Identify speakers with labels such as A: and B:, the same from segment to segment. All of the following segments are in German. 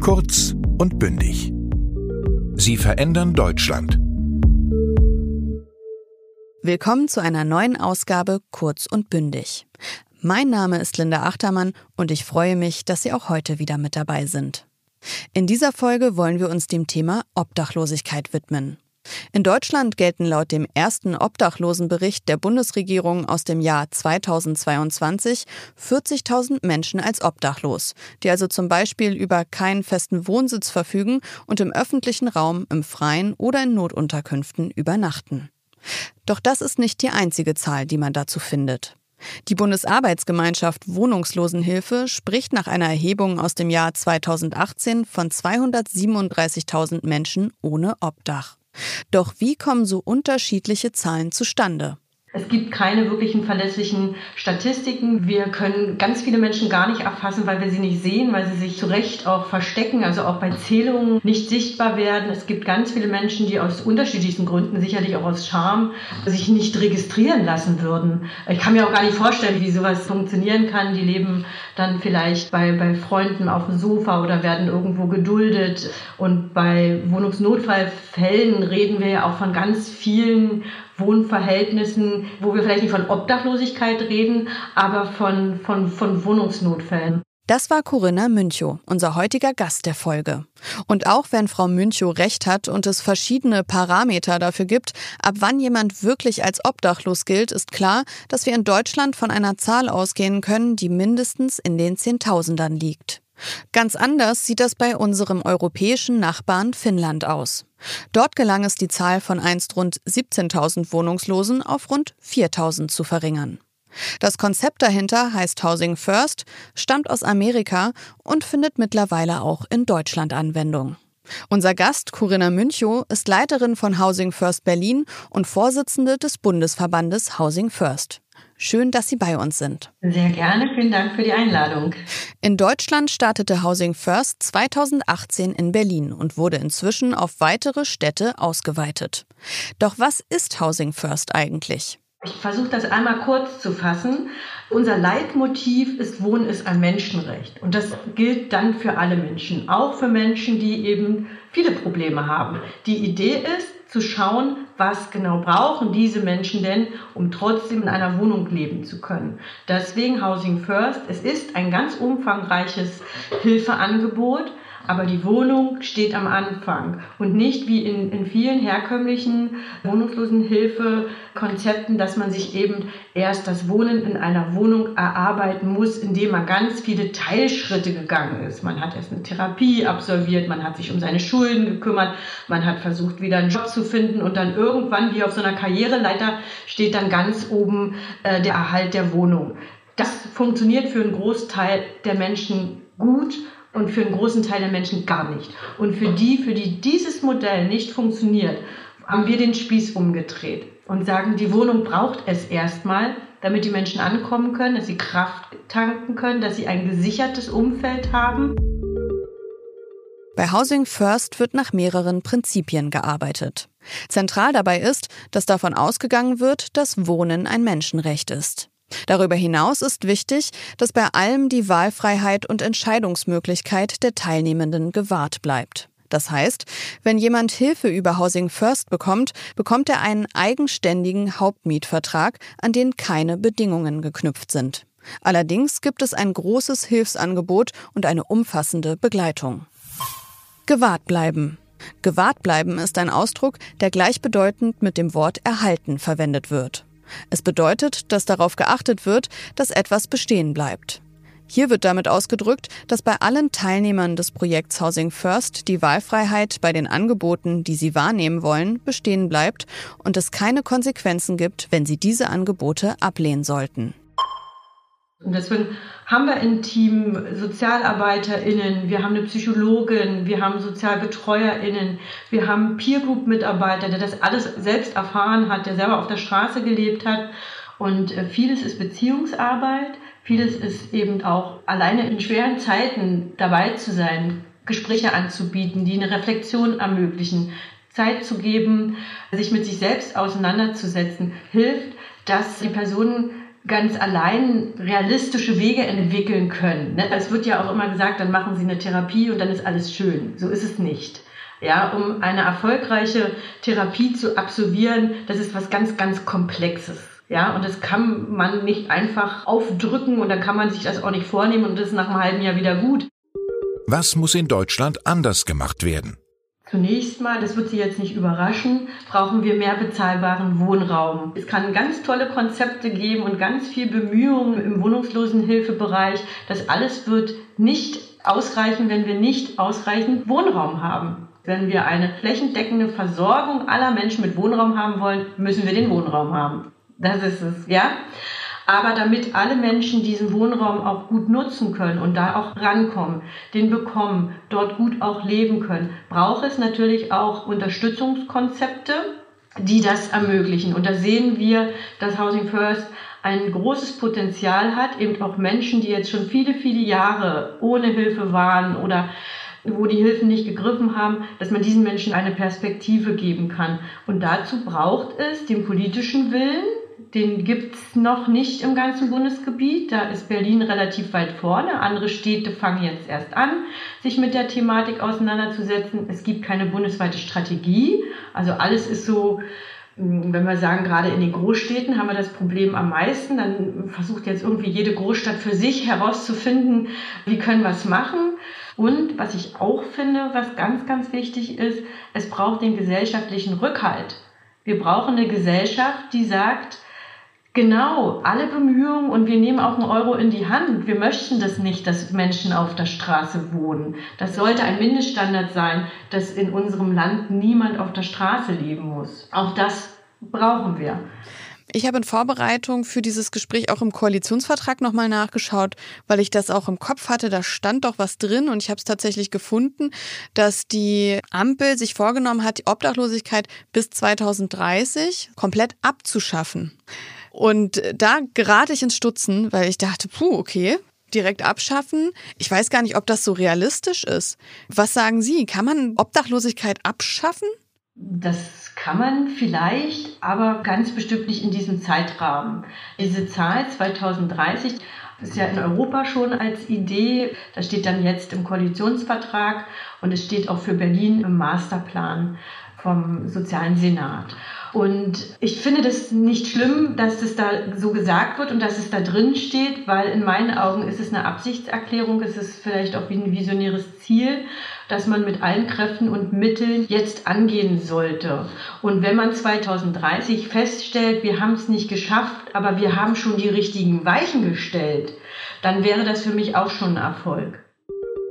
A: Kurz und bündig. Sie verändern Deutschland.
B: Willkommen zu einer neuen Ausgabe Kurz und bündig. Mein Name ist Linda Achtermann und ich freue mich, dass Sie auch heute wieder mit dabei sind. In dieser Folge wollen wir uns dem Thema Obdachlosigkeit widmen. In Deutschland gelten laut dem ersten Obdachlosenbericht der Bundesregierung aus dem Jahr 2022 40.000 Menschen als obdachlos, die also zum Beispiel über keinen festen Wohnsitz verfügen und im öffentlichen Raum, im Freien oder in Notunterkünften übernachten. Doch das ist nicht die einzige Zahl, die man dazu findet. Die Bundesarbeitsgemeinschaft Wohnungslosenhilfe spricht nach einer Erhebung aus dem Jahr 2018 von 237.000 Menschen ohne Obdach. Doch wie kommen so unterschiedliche Zahlen zustande?
C: Es gibt keine wirklichen verlässlichen Statistiken. Wir können ganz viele Menschen gar nicht erfassen, weil wir sie nicht sehen, weil sie sich zu Recht auch verstecken, also auch bei Zählungen nicht sichtbar werden. Es gibt ganz viele Menschen, die aus unterschiedlichsten Gründen, sicherlich auch aus Scham, sich nicht registrieren lassen würden. Ich kann mir auch gar nicht vorstellen, wie sowas funktionieren kann. Die leben dann vielleicht bei, bei Freunden auf dem Sofa oder werden irgendwo geduldet. Und bei Wohnungsnotfallfällen reden wir ja auch von ganz vielen Wohnverhältnissen, wo wir vielleicht nicht von Obdachlosigkeit reden, aber von, von, von Wohnungsnotfällen.
B: Das war Corinna Münchow, unser heutiger Gast der Folge. Und auch wenn Frau Münchow recht hat und es verschiedene Parameter dafür gibt, ab wann jemand wirklich als obdachlos gilt, ist klar, dass wir in Deutschland von einer Zahl ausgehen können, die mindestens in den Zehntausendern liegt. Ganz anders sieht das bei unserem europäischen Nachbarn Finnland aus. Dort gelang es, die Zahl von einst rund 17.000 Wohnungslosen auf rund 4.000 zu verringern. Das Konzept dahinter heißt Housing First, stammt aus Amerika und findet mittlerweile auch in Deutschland Anwendung. Unser Gast, Corinna Münchow, ist Leiterin von Housing First Berlin und Vorsitzende des Bundesverbandes Housing First. Schön, dass Sie bei uns sind.
C: Sehr gerne, vielen Dank für die Einladung.
B: In Deutschland startete Housing First 2018 in Berlin und wurde inzwischen auf weitere Städte ausgeweitet. Doch was ist Housing First eigentlich?
C: Ich versuche das einmal kurz zu fassen. Unser Leitmotiv ist Wohnen ist ein Menschenrecht. Und das gilt dann für alle Menschen, auch für Menschen, die eben viele Probleme haben. Die Idee ist, zu schauen, was genau brauchen diese Menschen denn, um trotzdem in einer Wohnung leben zu können. Deswegen Housing First. Es ist ein ganz umfangreiches Hilfeangebot aber die Wohnung steht am Anfang und nicht wie in, in vielen herkömmlichen Wohnungslosenhilfekonzepten, dass man sich eben erst das Wohnen in einer Wohnung erarbeiten muss, indem man ganz viele Teilschritte gegangen ist. Man hat erst eine Therapie absolviert, man hat sich um seine Schulden gekümmert, man hat versucht, wieder einen Job zu finden und dann irgendwann, wie auf so einer Karriereleiter, steht dann ganz oben äh, der Erhalt der Wohnung. Das funktioniert für einen Großteil der Menschen gut und für einen großen Teil der Menschen gar nicht. Und für die, für die dieses Modell nicht funktioniert, haben wir den Spieß umgedreht und sagen, die Wohnung braucht es erstmal, damit die Menschen ankommen können, dass sie Kraft tanken können, dass sie ein gesichertes Umfeld haben.
B: Bei Housing First wird nach mehreren Prinzipien gearbeitet. Zentral dabei ist, dass davon ausgegangen wird, dass Wohnen ein Menschenrecht ist. Darüber hinaus ist wichtig, dass bei allem die Wahlfreiheit und Entscheidungsmöglichkeit der Teilnehmenden gewahrt bleibt. Das heißt, wenn jemand Hilfe über Housing First bekommt, bekommt er einen eigenständigen Hauptmietvertrag, an den keine Bedingungen geknüpft sind. Allerdings gibt es ein großes Hilfsangebot und eine umfassende Begleitung. Gewahrt bleiben. Gewahrt bleiben ist ein Ausdruck, der gleichbedeutend mit dem Wort erhalten verwendet wird. Es bedeutet, dass darauf geachtet wird, dass etwas bestehen bleibt. Hier wird damit ausgedrückt, dass bei allen Teilnehmern des Projekts Housing First die Wahlfreiheit bei den Angeboten, die sie wahrnehmen wollen, bestehen bleibt und es keine Konsequenzen gibt, wenn sie diese Angebote ablehnen sollten.
C: Und deswegen haben wir im Team SozialarbeiterInnen, wir haben eine Psychologin, wir haben SozialbetreuerInnen, wir haben Peer Group Mitarbeiter, der das alles selbst erfahren hat, der selber auf der Straße gelebt hat. Und äh, vieles ist Beziehungsarbeit, vieles ist eben auch alleine in schweren Zeiten dabei zu sein, Gespräche anzubieten, die eine Reflexion ermöglichen, Zeit zu geben, sich mit sich selbst auseinanderzusetzen, hilft, dass die Personen ganz allein realistische Wege entwickeln können. Ne? Es wird ja auch immer gesagt, dann machen Sie eine Therapie und dann ist alles schön. So ist es nicht. Ja, um eine erfolgreiche Therapie zu absolvieren, das ist was ganz, ganz Komplexes. Ja, und das kann man nicht einfach aufdrücken und dann kann man sich das auch nicht vornehmen und das ist nach einem halben Jahr wieder gut.
A: Was muss in Deutschland anders gemacht werden?
C: Zunächst mal, das wird Sie jetzt nicht überraschen, brauchen wir mehr bezahlbaren Wohnraum. Es kann ganz tolle Konzepte geben und ganz viel Bemühungen im Wohnungslosenhilfebereich. Das alles wird nicht ausreichen, wenn wir nicht ausreichend Wohnraum haben. Wenn wir eine flächendeckende Versorgung aller Menschen mit Wohnraum haben wollen, müssen wir den Wohnraum haben. Das ist es, ja. Aber damit alle Menschen diesen Wohnraum auch gut nutzen können und da auch rankommen, den bekommen, dort gut auch leben können, braucht es natürlich auch Unterstützungskonzepte, die das ermöglichen. Und da sehen wir, dass Housing First ein großes Potenzial hat, eben auch Menschen, die jetzt schon viele, viele Jahre ohne Hilfe waren oder wo die Hilfen nicht gegriffen haben, dass man diesen Menschen eine Perspektive geben kann. Und dazu braucht es den politischen Willen, den gibt es noch nicht im ganzen Bundesgebiet. Da ist Berlin relativ weit vorne. Andere Städte fangen jetzt erst an, sich mit der Thematik auseinanderzusetzen. Es gibt keine bundesweite Strategie. Also alles ist so, hm, wenn wir sagen, gerade in den Großstädten haben wir das Problem am meisten. Dann versucht jetzt irgendwie jede Großstadt für sich herauszufinden, wie können wir es machen. Und was ich auch finde, was ganz, ganz wichtig ist, es braucht den gesellschaftlichen Rückhalt. Wir brauchen eine Gesellschaft, die sagt, Genau, alle Bemühungen und wir nehmen auch einen Euro in die Hand. Wir möchten das nicht, dass Menschen auf der Straße wohnen. Das sollte ein Mindeststandard sein, dass in unserem Land niemand auf der Straße leben muss. Auch das brauchen wir.
B: Ich habe in Vorbereitung für dieses Gespräch auch im Koalitionsvertrag nochmal nachgeschaut, weil ich das auch im Kopf hatte. Da stand doch was drin und ich habe es tatsächlich gefunden, dass die Ampel sich vorgenommen hat, die Obdachlosigkeit bis 2030 komplett abzuschaffen. Und da gerate ich ins Stutzen, weil ich dachte, puh, okay, direkt abschaffen. Ich weiß gar nicht, ob das so realistisch ist. Was sagen Sie? Kann man Obdachlosigkeit abschaffen?
C: Das kann man vielleicht, aber ganz bestimmt nicht in diesem Zeitrahmen. Diese Zahl 2030 ist ja in Europa schon als Idee. Das steht dann jetzt im Koalitionsvertrag und es steht auch für Berlin im Masterplan vom Sozialen Senat. Und ich finde das nicht schlimm, dass das da so gesagt wird und dass es da drin steht, weil in meinen Augen ist es eine Absichtserklärung, es ist vielleicht auch wie ein visionäres Ziel, das man mit allen Kräften und Mitteln jetzt angehen sollte. Und wenn man 2030 feststellt, wir haben es nicht geschafft, aber wir haben schon die richtigen Weichen gestellt, dann wäre das für mich auch schon ein Erfolg.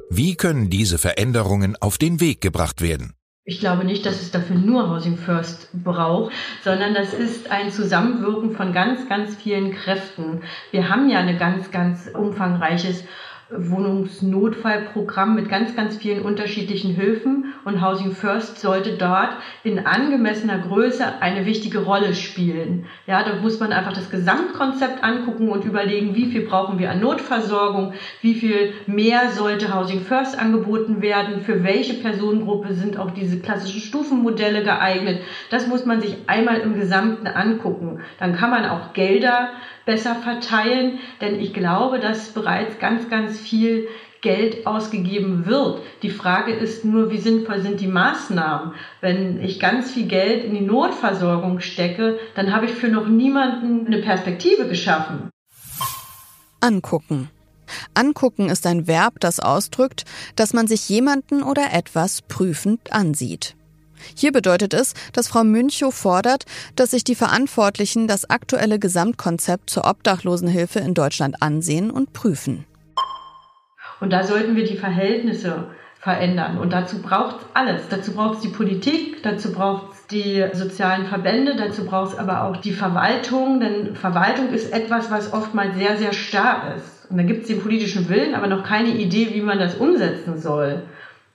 A: Wie können diese Veränderungen auf den Weg gebracht werden?
C: Ich glaube nicht, dass es dafür nur Housing First braucht, sondern das ist ein Zusammenwirken von ganz, ganz vielen Kräften. Wir haben ja ein ganz, ganz umfangreiches Wohnungsnotfallprogramm mit ganz, ganz vielen unterschiedlichen Hilfen und Housing First sollte dort in angemessener Größe eine wichtige Rolle spielen. Ja, da muss man einfach das Gesamtkonzept angucken und überlegen, wie viel brauchen wir an Notversorgung, wie viel mehr sollte Housing First angeboten werden, für welche Personengruppe sind auch diese klassischen Stufenmodelle geeignet. Das muss man sich einmal im Gesamten angucken. Dann kann man auch Gelder besser verteilen, denn ich glaube, dass bereits ganz, ganz viel Geld ausgegeben wird. Die Frage ist nur, wie sinnvoll sind die Maßnahmen? Wenn ich ganz viel Geld in die Notversorgung stecke, dann habe ich für noch niemanden eine Perspektive geschaffen.
B: Angucken. Angucken ist ein Verb, das ausdrückt, dass man sich jemanden oder etwas prüfend ansieht. Hier bedeutet es, dass Frau Münchow fordert, dass sich die Verantwortlichen das aktuelle Gesamtkonzept zur Obdachlosenhilfe in Deutschland ansehen und prüfen.
C: Und da sollten wir die Verhältnisse verändern. Und dazu braucht es alles. Dazu braucht es die Politik, dazu braucht es die sozialen Verbände, dazu braucht es aber auch die Verwaltung. Denn Verwaltung ist etwas, was oftmals sehr, sehr starr ist. Und da gibt es den politischen Willen, aber noch keine Idee, wie man das umsetzen soll.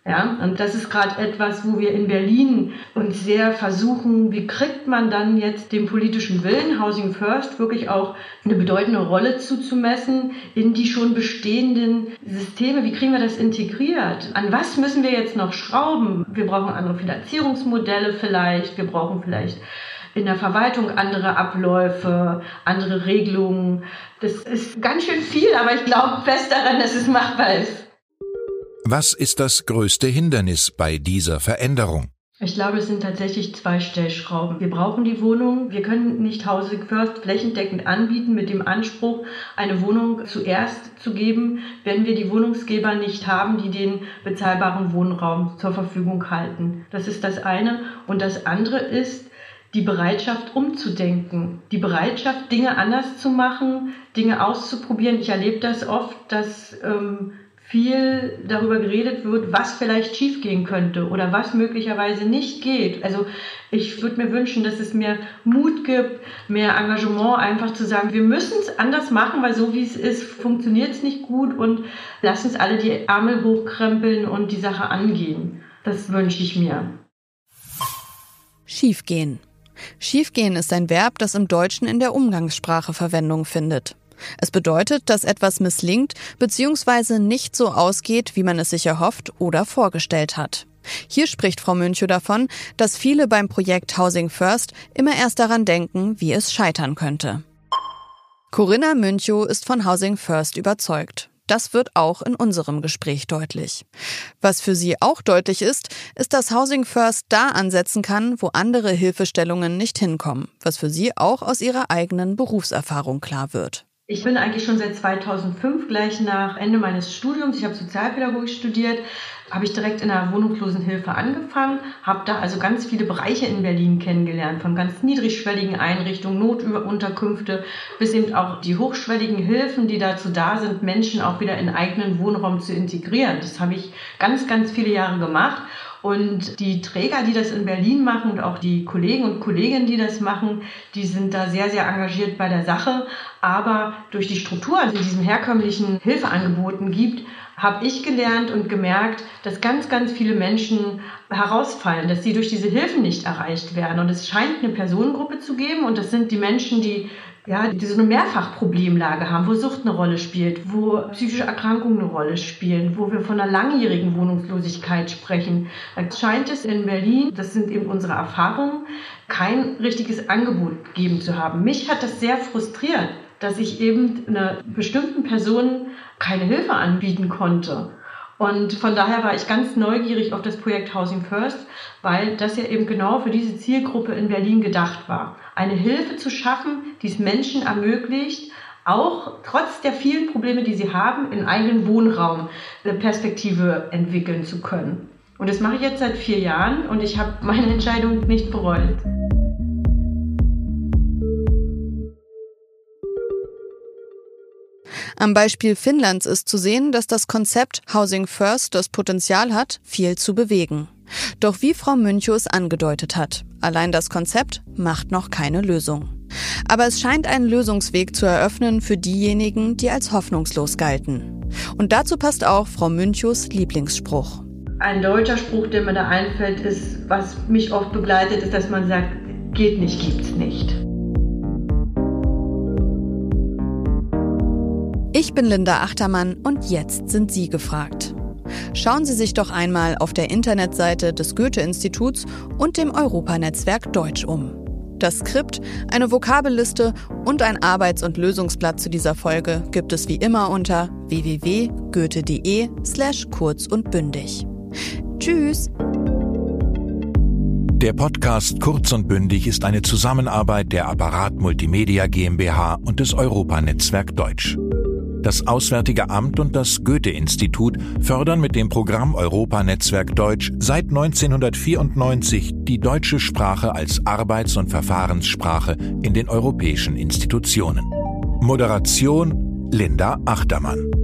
C: Ja, und das ist gerade etwas, wo wir in Berlin uns sehr versuchen, wie kriegt man dann jetzt dem politischen Willen, Housing First, wirklich auch eine bedeutende Rolle zuzumessen in die schon bestehenden Systeme. Wie kriegen wir das integriert? An was müssen wir jetzt noch schrauben? Wir brauchen andere Finanzierungsmodelle vielleicht. Wir brauchen vielleicht in der Verwaltung andere Abläufe, andere Regelungen. Das ist ganz schön viel, aber ich glaube fest daran, dass es machbar ist.
A: Was ist das größte Hindernis bei dieser Veränderung?
C: Ich glaube, es sind tatsächlich zwei Stellschrauben. Wir brauchen die Wohnung. Wir können nicht Housing First flächendeckend anbieten mit dem Anspruch, eine Wohnung zuerst zu geben, wenn wir die Wohnungsgeber nicht haben, die den bezahlbaren Wohnraum zur Verfügung halten. Das ist das eine. Und das andere ist, die Bereitschaft umzudenken, die Bereitschaft, Dinge anders zu machen, Dinge auszuprobieren. Ich erlebe das oft, dass ähm, viel darüber geredet wird, was vielleicht schiefgehen könnte oder was möglicherweise nicht geht. Also ich würde mir wünschen, dass es mehr Mut gibt, mehr Engagement, einfach zu sagen, wir müssen es anders machen, weil so wie es ist, funktioniert es nicht gut und lass uns alle die Ärmel hochkrempeln und die Sache angehen. Das wünsche ich mir.
B: Schiefgehen. Schiefgehen ist ein Verb, das im Deutschen in der Umgangssprache Verwendung findet. Es bedeutet, dass etwas misslingt bzw. nicht so ausgeht, wie man es sich erhofft oder vorgestellt hat. Hier spricht Frau Münchow davon, dass viele beim Projekt Housing First immer erst daran denken, wie es scheitern könnte. Corinna Münchow ist von Housing First überzeugt. Das wird auch in unserem Gespräch deutlich. Was für sie auch deutlich ist, ist, dass Housing First da ansetzen kann, wo andere Hilfestellungen nicht hinkommen, was für sie auch aus ihrer eigenen Berufserfahrung klar wird.
C: Ich bin eigentlich schon seit 2005, gleich nach Ende meines Studiums, ich habe Sozialpädagogik studiert, habe ich direkt in der Wohnungslosenhilfe angefangen, habe da also ganz viele Bereiche in Berlin kennengelernt, von ganz niedrigschwelligen Einrichtungen, Notunterkünfte bis eben auch die hochschwelligen Hilfen, die dazu da sind, Menschen auch wieder in eigenen Wohnraum zu integrieren. Das habe ich ganz, ganz viele Jahre gemacht und die Träger, die das in Berlin machen und auch die Kollegen und Kolleginnen, die das machen, die sind da sehr, sehr engagiert bei der Sache. Aber durch die Struktur, die diesem herkömmlichen Hilfeangeboten gibt, habe ich gelernt und gemerkt, dass ganz, ganz viele Menschen herausfallen, dass sie durch diese Hilfen nicht erreicht werden. Und es scheint eine Personengruppe zu geben und das sind die Menschen, die ja, die so eine Mehrfachproblemlage haben, wo Sucht eine Rolle spielt, wo psychische Erkrankungen eine Rolle spielen, wo wir von einer langjährigen Wohnungslosigkeit sprechen. Da scheint es in Berlin, das sind eben unsere Erfahrungen, kein richtiges Angebot geben zu haben. Mich hat das sehr frustriert, dass ich eben einer bestimmten Person keine Hilfe anbieten konnte. Und von daher war ich ganz neugierig auf das Projekt Housing First, weil das ja eben genau für diese Zielgruppe in Berlin gedacht war. Eine Hilfe zu schaffen, die es Menschen ermöglicht, auch trotz der vielen Probleme, die sie haben, in eigenen Wohnraum eine Perspektive entwickeln zu können. Und das mache ich jetzt seit vier Jahren und ich habe meine Entscheidung nicht bereut.
B: Am Beispiel Finnlands ist zu sehen, dass das Konzept Housing First das Potenzial hat, viel zu bewegen. Doch wie Frau Münchow es angedeutet hat, allein das Konzept macht noch keine Lösung. Aber es scheint einen Lösungsweg zu eröffnen für diejenigen, die als hoffnungslos galten. Und dazu passt auch Frau Münchows Lieblingsspruch.
C: Ein deutscher Spruch, der mir da einfällt, ist, was mich oft begleitet, ist, dass man sagt, geht nicht, gibt's nicht.
B: Ich bin Linda Achtermann und jetzt sind Sie gefragt. Schauen Sie sich doch einmal auf der Internetseite des Goethe-Instituts und dem Europanetzwerk Deutsch um. Das Skript, eine Vokabelliste und ein Arbeits- und Lösungsblatt zu dieser Folge gibt es wie immer unter www.goethe.de slash kurz und bündig. Tschüss!
A: Der Podcast Kurz und Bündig ist eine Zusammenarbeit der Apparat Multimedia GmbH und des Europanetzwerk Deutsch. Das Auswärtige Amt und das Goethe-Institut fördern mit dem Programm Europanetzwerk Deutsch seit 1994 die deutsche Sprache als Arbeits- und Verfahrenssprache in den europäischen Institutionen. Moderation Linda Achtermann